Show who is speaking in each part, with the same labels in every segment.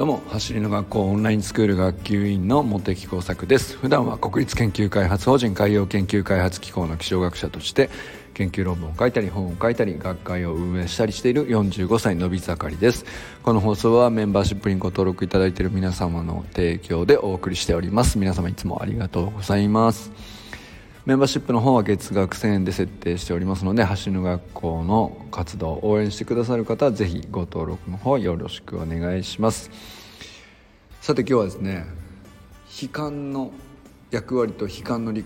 Speaker 1: どうも走りの学校オンラインスクール学級委員の茂木耕作です。普段は国立研究開発法人海洋研究開発機構の気象学者として研究論文を書いたり本を書いたり学会を運営したりしている45歳のび盛りです。この放送はメンバーシップにご登録いただいている皆様の提供でお送りしております。皆様いつもありがとうございます。メンバーシップの方は月額1000円で設定しておりますので走る学校の活動を応援してくださる方はぜひご登録の方よろしくお願いします。さて今日はですね悲観の役割と悲観のリ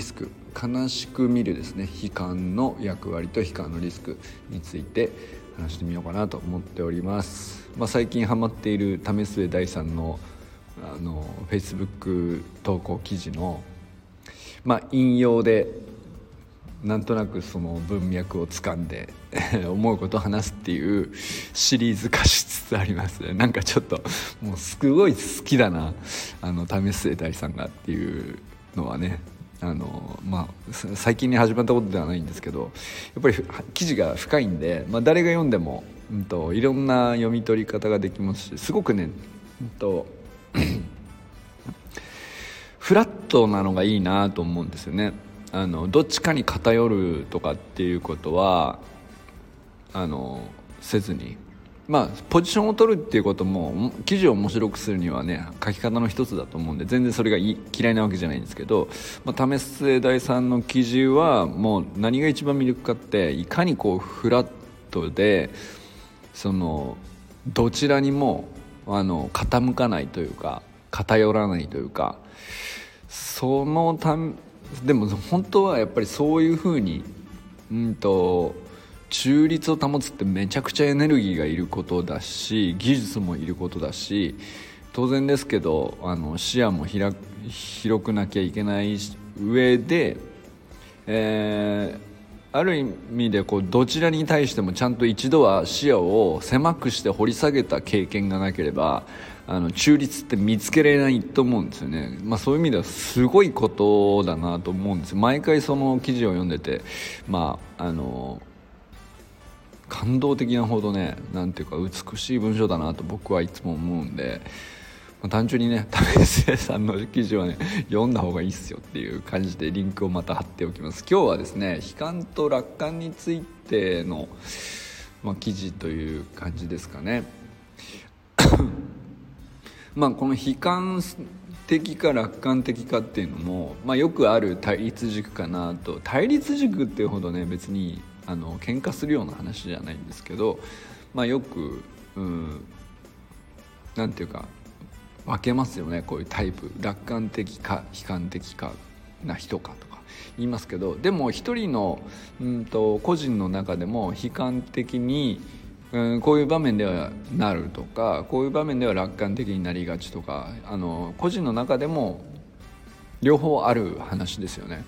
Speaker 1: スク悲しく見るですね悲観の役割と悲観のリスクについて話してみようかなと思っております、まあ、最近ハマっている為末大さんのあの Facebook 投稿記事のまあ、引用でなんとなくその文脈をつかんで 思うことを話すっていうシリーズ化しつつありますなんかちょっともうすごい好きだなあの為末大さんがっていうのはね。あのまあ最近に始まったことではないんですけどやっぱり記事が深いんで、まあ、誰が読んでも、うんと、いろんな読み取り方ができますしすごくね、うんとフラットなのがいいなと思うんですよね。あのどっちかに偏るとかっていうことはあのせずに。まあポジションを取るっていうことも記事を面白くするにはね書き方の一つだと思うんで全然それが嫌いなわけじゃないんですけど、まあ、為末大さんの記事はもう何が一番魅力かっていかにこうフラットでそのどちらにもあの傾かないというか偏らないというかそのたでも本当はやっぱりそういうふうにうんと中立を保つってめちゃくちゃエネルギーがいることだし技術もいることだし当然ですけどあの視野も広くなきゃいけない上で、え、ある意味でこうどちらに対してもちゃんと一度は視野を狭くして掘り下げた経験がなければあの中立って見つけられないと思うんですよね、まあ、そういう意味ではすごいことだなと思うんです。毎回その記事を読んでてまああの感動的なほどねなんていうか美しい文章だなと僕はいつも思うんで、単純にね為末さんの記事はね読んだ方がいいっすよっていう感じでリンクをまた貼っておきます。今日はですね悲観と楽観についての、まあ、記事という感じですかね。まあ、この悲観的か楽観的かっていうのも、まあ、よくある対立軸かなと。対立軸っていうほどね別にあの喧嘩するような話じゃないんですけど、まあ、よくうんなんていうか分けますよねこういうタイプ楽観的か悲観的かな人かとか言いますけどでも一人のうんと個人の中でも悲観的にうん、こういう場面ではなるとかこういう場面では楽観的になりがちとかあの個人の中でも両方ある話ですよね。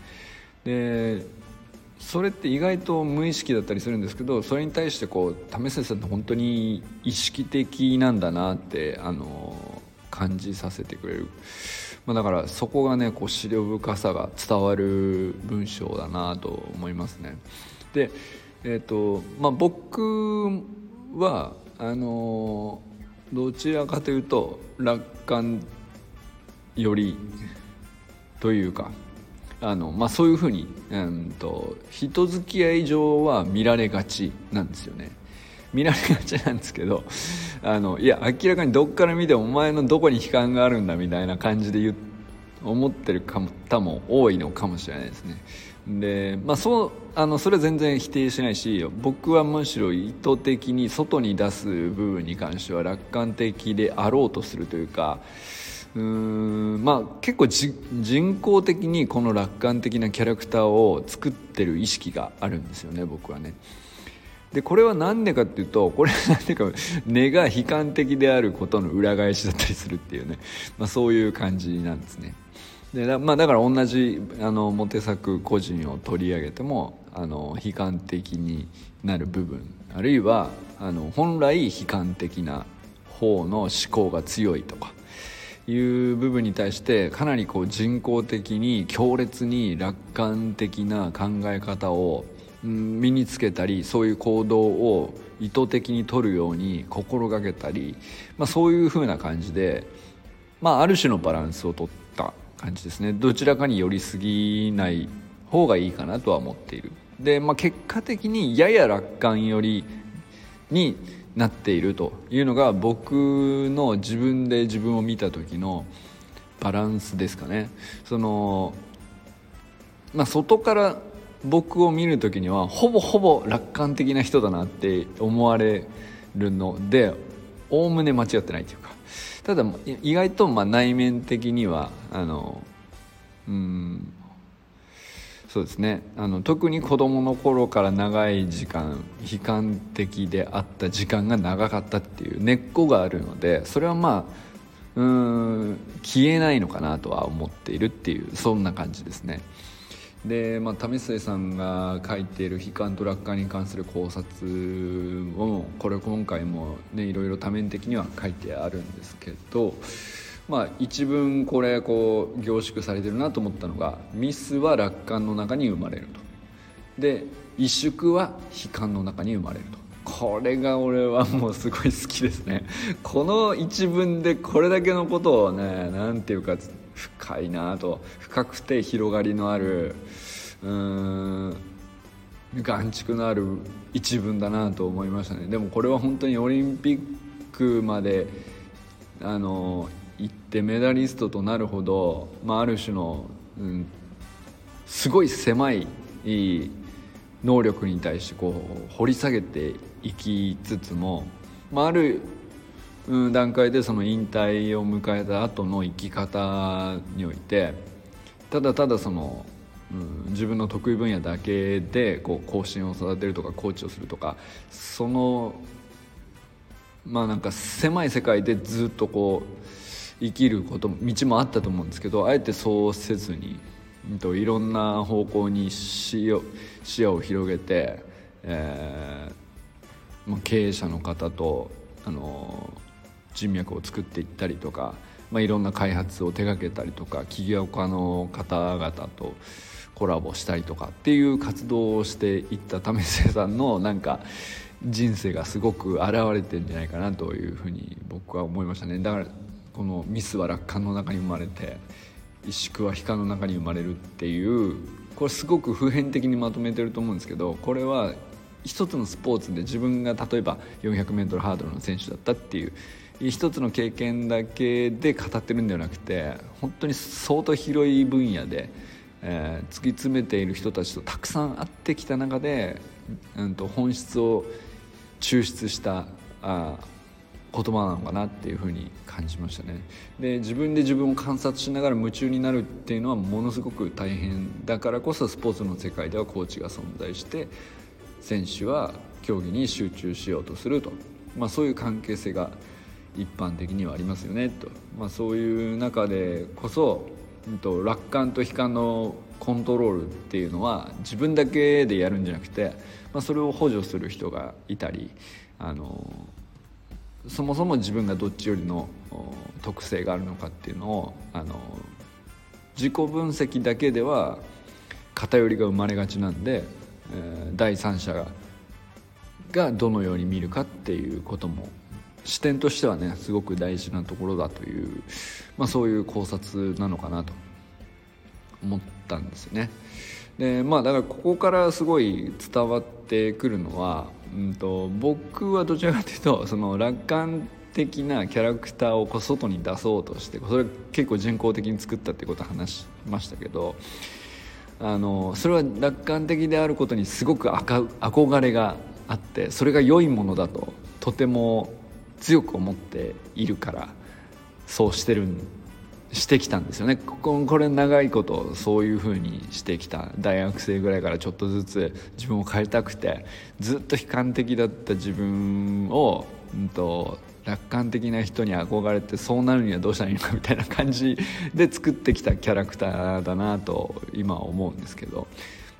Speaker 1: でそれって意外と無意識だったりするんですけどそれに対してこう為末さんって本当に意識的なんだなってあの感じさせてくれる、まあ、だからそこがねこう資料深さが伝わる文章だなと思いますね。でえーとまあ、僕はあのどちらかというと楽観よりというかあの、まあ、そういうふうに、うんと、人付き合い上は見られがちなんですよね。見られがちなんですけどあのいや明らかにどっから見てもお前のどこに悲観があるんだみたいな感じで言思ってる方も多いのかもしれないですね。でまあ、そうあのそれは全然否定しないし僕はむしろ意図的に外に出す部分に関しては楽観的であろうとするというかうーん、まあ、結構人工的にこの楽観的なキャラクターを作ってる意識があるんですよね僕はね。でこれは何でかっていうとこれは何ていうか根が悲観的であることの裏返しだったりするっていうね、まあ、そういう感じなんですね。でだ,、まあ、だから同じあのモテ作個人を取り上げてもあの悲観的になる部分あるいはあの本来悲観的な方の思考が強いとかいう部分に対してかなりこう人工的に強烈に楽観的な考え方を身につけたりそういう行動を意図的に取るように心がけたり、まあ、そういう風な感じで、まあ、ある種のバランスを取った感じですね。どちらかに寄りすぎない方がいいかなとは思っている。で、まあ、結果的にやや楽観寄りになっているというのが僕の自分で自分を見た時のバランスですかね。そのまあ外から僕を見る時にはほぼほぼ楽観的な人だなって思われるのでおおむね間違ってないというかただ意外とまあ内面的にはあのうんそうですねあの特に子どもの頃から長い時間悲観的であった時間が長かったっていう根っこがあるのでそれはまあうん消えないのかなとは思っているっていうそんな感じですね。で、まあ、為末さんが書いている悲観と楽観に関する考察をこれ今回もねいろいろ多面的には書いてあるんですけど、まあ、一文これこう凝縮されてるなと思ったのが「ミスは楽観の中に生まれる」と。で「萎縮は悲観の中に生まれる」と。これが俺はもうすごい好きですねこの一文でこれだけのことをね何ていうか深いなと。深くて広がりのあるうん眼蓄のある一文だなと思いましたね。でもこれは本当にオリンピックまであの行ってメダリストとなるほど、まあ、ある種の、うん、すごい狭い能力に対してこう掘り下げていきつつも、まあ、ある段階でその引退を迎えた後の生き方においてただただその、うん、自分の得意分野だけでこう後進を育てるとかコーチをするとかそのまあなんか狭い世界でずっとこう生きること道もあったと思うんですけどあえてそうせずに、と、いろんな方向に視野視野を広げて、えーまあ、経営者の方とあの人脈を作っていったりとか、まあ、いろんな開発を手がけたりとか起業家の方々とコラボしたりとかっていう活動をしていった為末さんのなんか人生がすごく現れてるんじゃないかなというふうに僕は思いましたね。だからこのミスは楽観の中に生まれて萎縮は悲観の中に生まれるっていうこれすごく普遍的にまとめてると思うんですけどこれは一つのスポーツで自分が例えば 400m ハードルの選手だったっていう一つの経験だけで語ってるんではなくて本当に相当広い分野で、えー、突き詰めている人たちとたくさん会ってきた中で、うん、と本質を抽出したあ言葉なのかなっていうふうに感じましたね。で自分で自分を観察しながら夢中になるっていうのはものすごく大変だからこそスポーツの世界ではコーチが存在して選手は競技に集中しようとすると、まあ、そういう関係性が一般的にはありますよねと、まあ、そういう中でこそ、うん、と楽観と悲観のコントロールっていうのは自分だけでやるんじゃなくて、まあ、それを補助する人がいたりあのそもそも自分がどっちよりの特性があるのかっていうのをあの自己分析だけでは偏りが生まれがちなんで、えー、第三者ががどのように見るかっていうことも視点としてはねすごく大事なところだという、まあ、そういう考察なのかなと思ったんですよね。でまあだからここからすごい伝わってくるのは、うんと、僕はどちらかというとその楽観的なキャラクターをこう外に出そうとしてそれ結構人工的に作ったってことを話しましたけどあのそれは楽観的であることにすごく憧れがあってそれが良いものだととても強く思っているからそうしてるしてきたんですよね。ここれ長いことそういうふうにしてきた。大学生ぐらいからちょっとずつ自分を変えたくてずっと悲観的だった自分を、うんと、楽観的な人に憧れてそうなるにはどうしたらいいのかみたいな感じで作ってきたキャラクターだなと今は思うんですけど、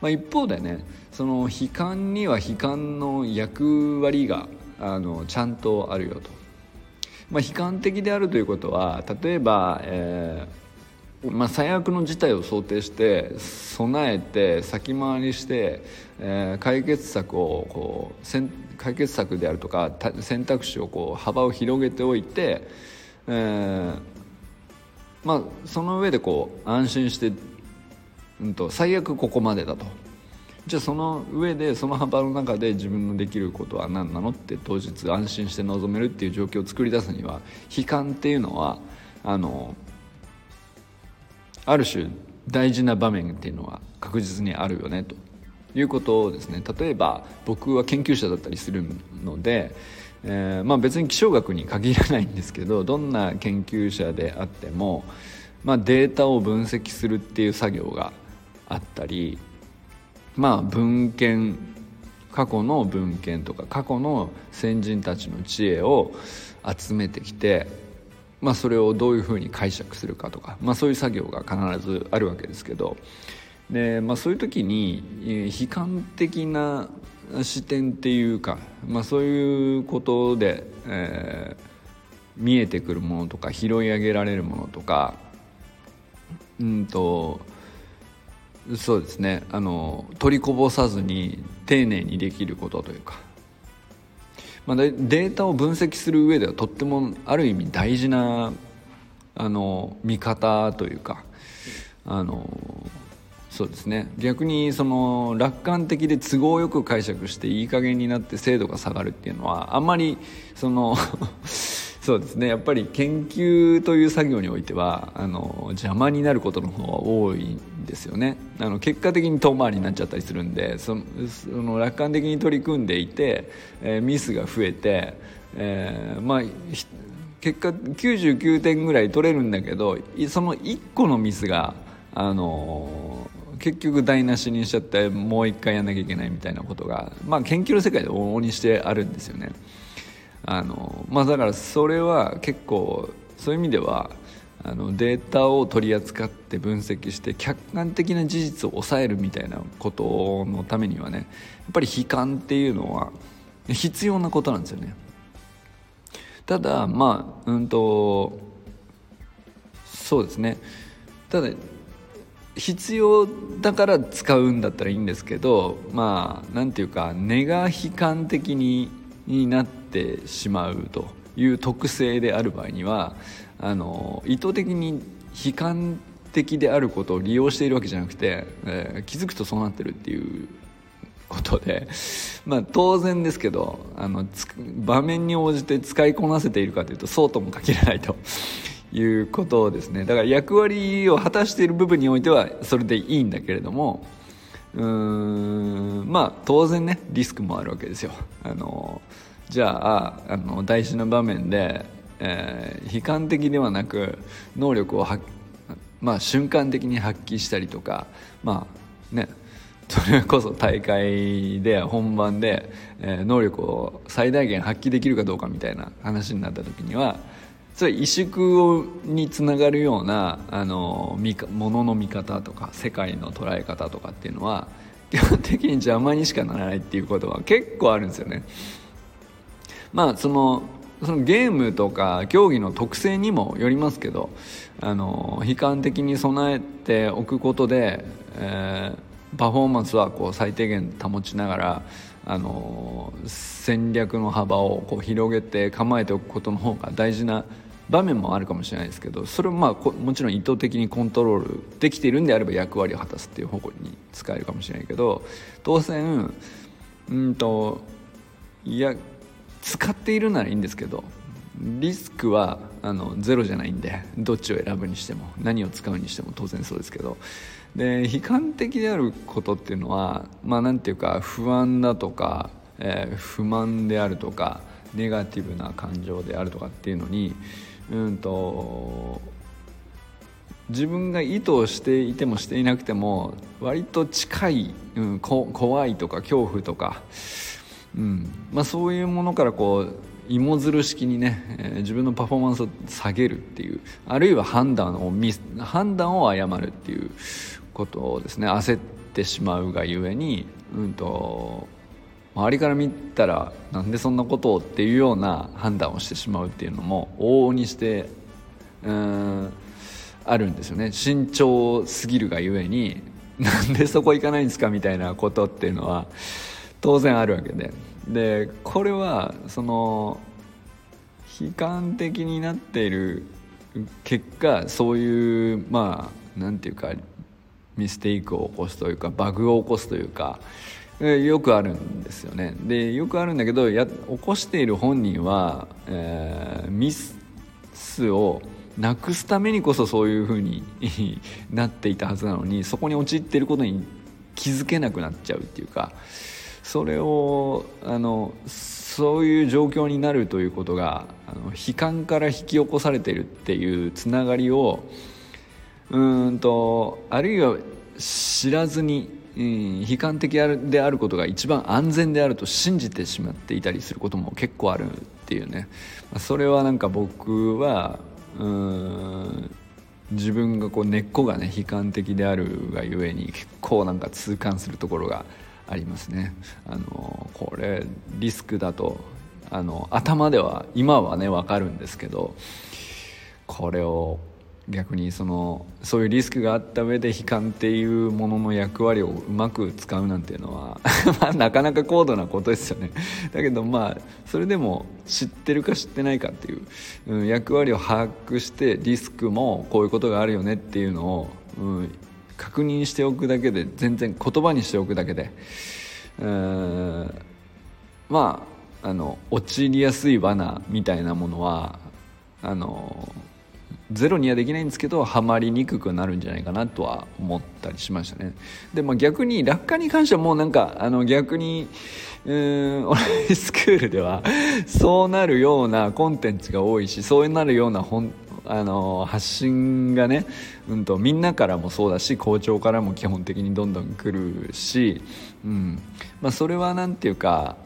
Speaker 1: まあ、一方でねその悲観には悲観の役割があのちゃんとあるよと。まあ、悲観的であるということは例えば、えまあ、最悪の事態を想定して備えて先回りして、えー、解決策をこう解決策であるとか選択肢をこう幅を広げておいて、えー、まあ、その上でこう安心して、うんと、最悪ここまでだとじゃあその上でその幅の中で自分のできることは何なのって当日安心して臨めるっていう状況を作り出すには悲観っていうのはあのある種大事な場面っていうのは確実にあるよねということをですね。例えば僕は研究者だったりするので、えー、まあ、別に気象学に限らないんですけどどんな研究者であっても、まあ、データを分析するっていう作業があったり、まあ、文献過去の文献とか過去の先人たちの知恵を集めてきてまあ、それをどういうふうに解釈するかとか、まあ、そういう作業が必ずあるわけですけどで、まあ、そういう時に悲観的な視点っていうか、まあ、そういうことで、えー、見えてくるものとか拾い上げられるものとかうんとそうですね。あの取りこぼさずに丁寧にできることというか。まあ、データを分析する上ではとってもある意味大事なあの見方というか。あのそうですね。逆にその楽観的で都合よく解釈していい加減になって精度が下がるっていうのはあんまりそのそうですねやっぱり研究という作業においてはあの邪魔になることの方が多いんですよねあの結果的に遠回りになっちゃったりするんでその楽観的に取り組んでいて、えー、ミスが増えて、えー、まあ結果99点ぐらい取れるんだけどその1個のミスがあの結局台無しにしちゃってもう一回やんなきゃいけないみたいなことが、まあ、研究の世界で往々にしてあるんですよね。あのまあ、だからそれは結構そういう意味ではあのデータを取り扱って分析して客観的な事実を抑えるみたいなことのためにはねやっぱり悲観っていうのは必要なことなんですよね。ただまあうんとそうですね。ただ必要だから使うんだったらいいんですけどまあなんていうか根が悲観的にになってしまうという特性である場合にはあの意図的に悲観的であることを利用しているわけじゃなくて、えー、気づくとそうなってるっていうことで、まあ、当然ですけどあの場面に応じて使いこなせているかというとそうとも限らないということですね。だから役割を果たしている部分においてはそれでいいんだけれどもうーんまあ当然ねリスクもあるわけですよ。あのじゃああの大事な場面で、えー、悲観的ではなく能力を、まあ、瞬間的に発揮したりとかまあねそれこそ大会で本番で、えー、能力を最大限発揮できるかどうかみたいな話になった時にはそれ萎縮につながるようなあのものの見方とか世界の捉え方とかっていうのは 基本的に邪魔にしかならないっていうことは結構あるんですよね。まあそのそのゲームとか競技の特性にもよりますけどあの悲観的に備えておくことで、えー、パフォーマンスはこう最低限保ちながらあの戦略の幅をこう広げて構えておくことの方が大事な場面もあるかもしれないですけどそれもまあもちろん意図的にコントロールできているんであれば役割を果たすっていう方向に使えるかもしれないけど当然うんといや使っているならいいんですけどリスクはあのゼロじゃないんでどっちを選ぶにしても何を使うにしても当然そうですけどで悲観的であることっていうのはまあ何ていうか不安だとか、えー、不満であるとかネガティブな感情であるとかっていうのにうんと自分が意図をしていてもしていなくても割と近い、うん、怖いとか恐怖とかうんまあ、そういうものからこう芋づる式にね、えー、自分のパフォーマンスを下げるっていうあるいは判断を判断を誤るっていうことをですね焦ってしまうがゆえに、うんと、周りから見たらなんでそんなことをっていうような判断をしてしまうっていうのも往々にしてうんあるんですよね。慎重すぎるがゆえになんでそこ行かないんですかみたいなことっていうのは当然あるわけで。でこれはその悲観的になっている結果そういうまあなんていうかミステイクを起こすというかバグを起こすというかよくあるんですよね。でよくあるんだけどや起こしている本人は、えー、ミスをなくすためにこそそういう風に なっていたはずなのにそこに陥っていることに気づけなくなっちゃうっていうかそれをあのそういう状況になるということがあの悲観から引き起こされているっていうつながりをうんとあるいは知らずに、うん、悲観的であることが一番安全であると信じてしまっていたりすることも結構あるっていうねそれはなんか僕はうん自分がこう根っこがね悲観的であるがゆえに結構なんか痛感するところがありますね。あのこれリスクだとあの頭では今はね分かるんですけどこれを逆にそのそういうリスクがあった上で悲観っていうものの役割をうまく使うなんていうのは まあなかなか高度なことですよね。だけどまあそれでも知ってるか知ってないかっていう、うん、役割を把握してリスクもこういうことがあるよねっていうのを、うん、確認しておくだけで全然言葉にしておくだけでうんまああの陥りやすい罠みたいなものはあのゼロにはできないんですけどハマりにくくなるんじゃないかなとは思ったりしましたね。でも逆に落下に関してはもうなんかあの逆にうんオンラインスクールではそうなるようなコンテンツが多いしそうなるような本あの発信がね、うんと、みんなからもそうだし校長からも基本的にどんどん来るし、うん。まあ、それは何ていうか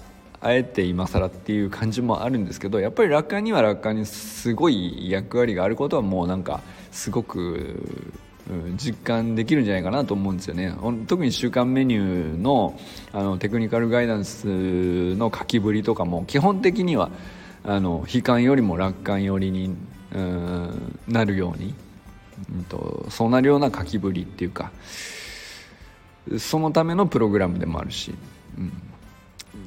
Speaker 1: あえて今更っていう感じもあるんですけどやっぱり楽観には楽観にすごい役割があることはもうなんかすごく実感できるんじゃないかなと思うんですよね。特に週間メニューのあのテクニカルガイダンスの書きぶりとかも基本的にはあの悲観よりも楽観寄りになるように、うんと、そうなるような書きぶりっていうかそのためのプログラムでもあるし。うん。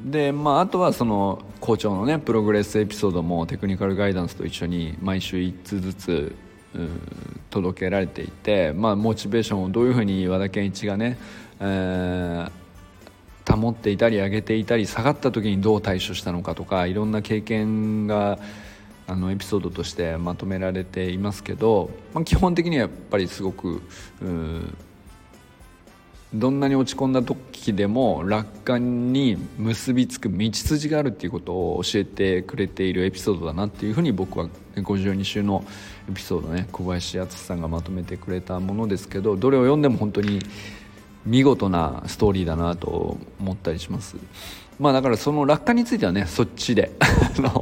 Speaker 1: でまあ、あとはその校長のねプログレスエピソードもテクニカルガイダンスと一緒に毎週1つずつ届けられていて、まあ、モチベーションをどういうふうに和田健一がね、えー、保っていたり上げていたり下がった時にどう対処したのかとかいろんな経験があのエピソードとしてまとめられていますけど、まあ、基本的にはやっぱりすごくどんなに落ち込んだ時でも楽観に結びつく道筋があるっていうことを教えてくれているエピソードだなっていうふうに僕は52週のエピソードね小林敦さんがまとめてくれたものですけどどれを読んでも本当に見事なストーリーだなと思ったりします。まあだからその楽観についてはねそっちで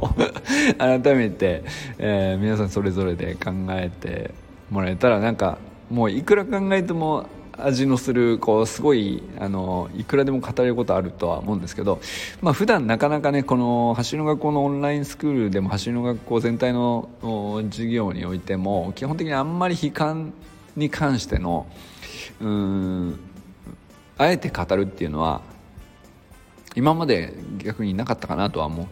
Speaker 1: 改めて、えー、皆さんそれぞれで考えてもらえたらなんかもういくら考えても味のするこうすごいあのいくらでも語れることあるとは思うんですけど、まあ普段なかなかねこの走りの学校のオンラインスクールでも走りの学校全体の授業においても基本的にあんまり悲観に関してのうんあえて語るっていうのは今まで逆になかったかなとは思っ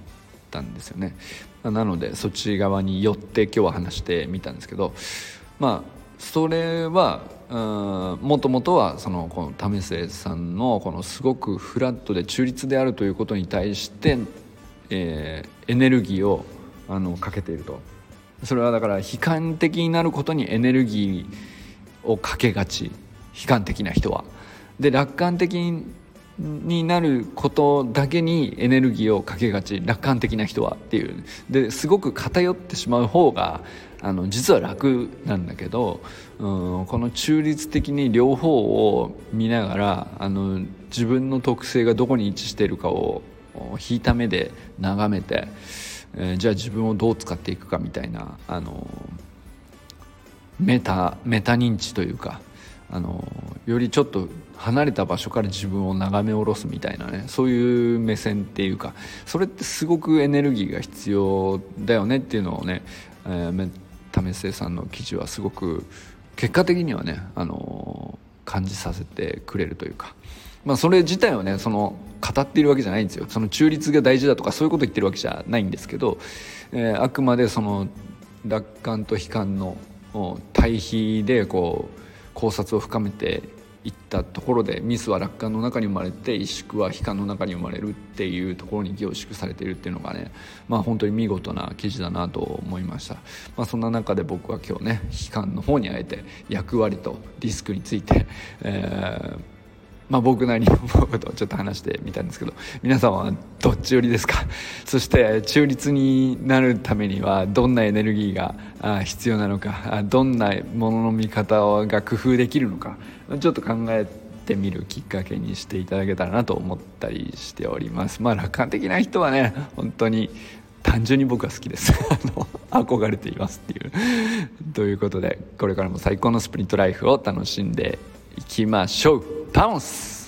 Speaker 1: たんですよね。なのでそっち側に寄って今日は話してみたんですけどまあそれはもともとはそのこの為末さんのこのすごくフラットで中立であるということに対して、えー、エネルギーをあのかけていると。それはだから悲観的になることにエネルギーをかけがち。悲観的な人は。で楽観的になることだけにエネルギーをかけがち。楽観的な人はっていう。ですごく偏ってしまう方があの実は楽なんだけど、うん、この中立的に両方を見ながらあの自分の特性がどこに位置しているかを引いた目で眺めて、えー、じゃあ自分をどう使っていくかみたいなあのメタメタ認知というかあのよりちょっと離れた場所から自分を眺め下ろすみたいなねそういう目線っていうかそれってすごくエネルギーが必要だよねっていうのをね、えー、為末さんの記事はすごく結果的にはね、あの感じさせてくれるというか。まあ、それ自体はねその語っているわけじゃないんですよその中立が大事だとかそういうこと言ってるわけじゃないんですけど、えー、あくまでその楽観と悲観の対比でこう考察を深めていったところでミスは楽観の中に生まれて萎縮は悲観の中に生まれるっていうところに凝縮されているっていうのがねまあ本当に見事な記事だなと思いました、まあ、そんな中で僕は今日ね悲観の方にあえて役割とリスクについて、えーまあ、僕なりに思うことをちょっと話してみたんですけど皆さんはどっち寄りですか？そして中立になるためにはどんなエネルギーが必要なのかどんなものの見方が工夫できるのかちょっと考えてみるきっかけにしていただけたらなと思ったりしております。まあ楽観的な人はね本当に単純に僕は好きです。憧れていますっていう。ということでこれからも最高のスプリントライフを楽しんでいきましょう。バウンス。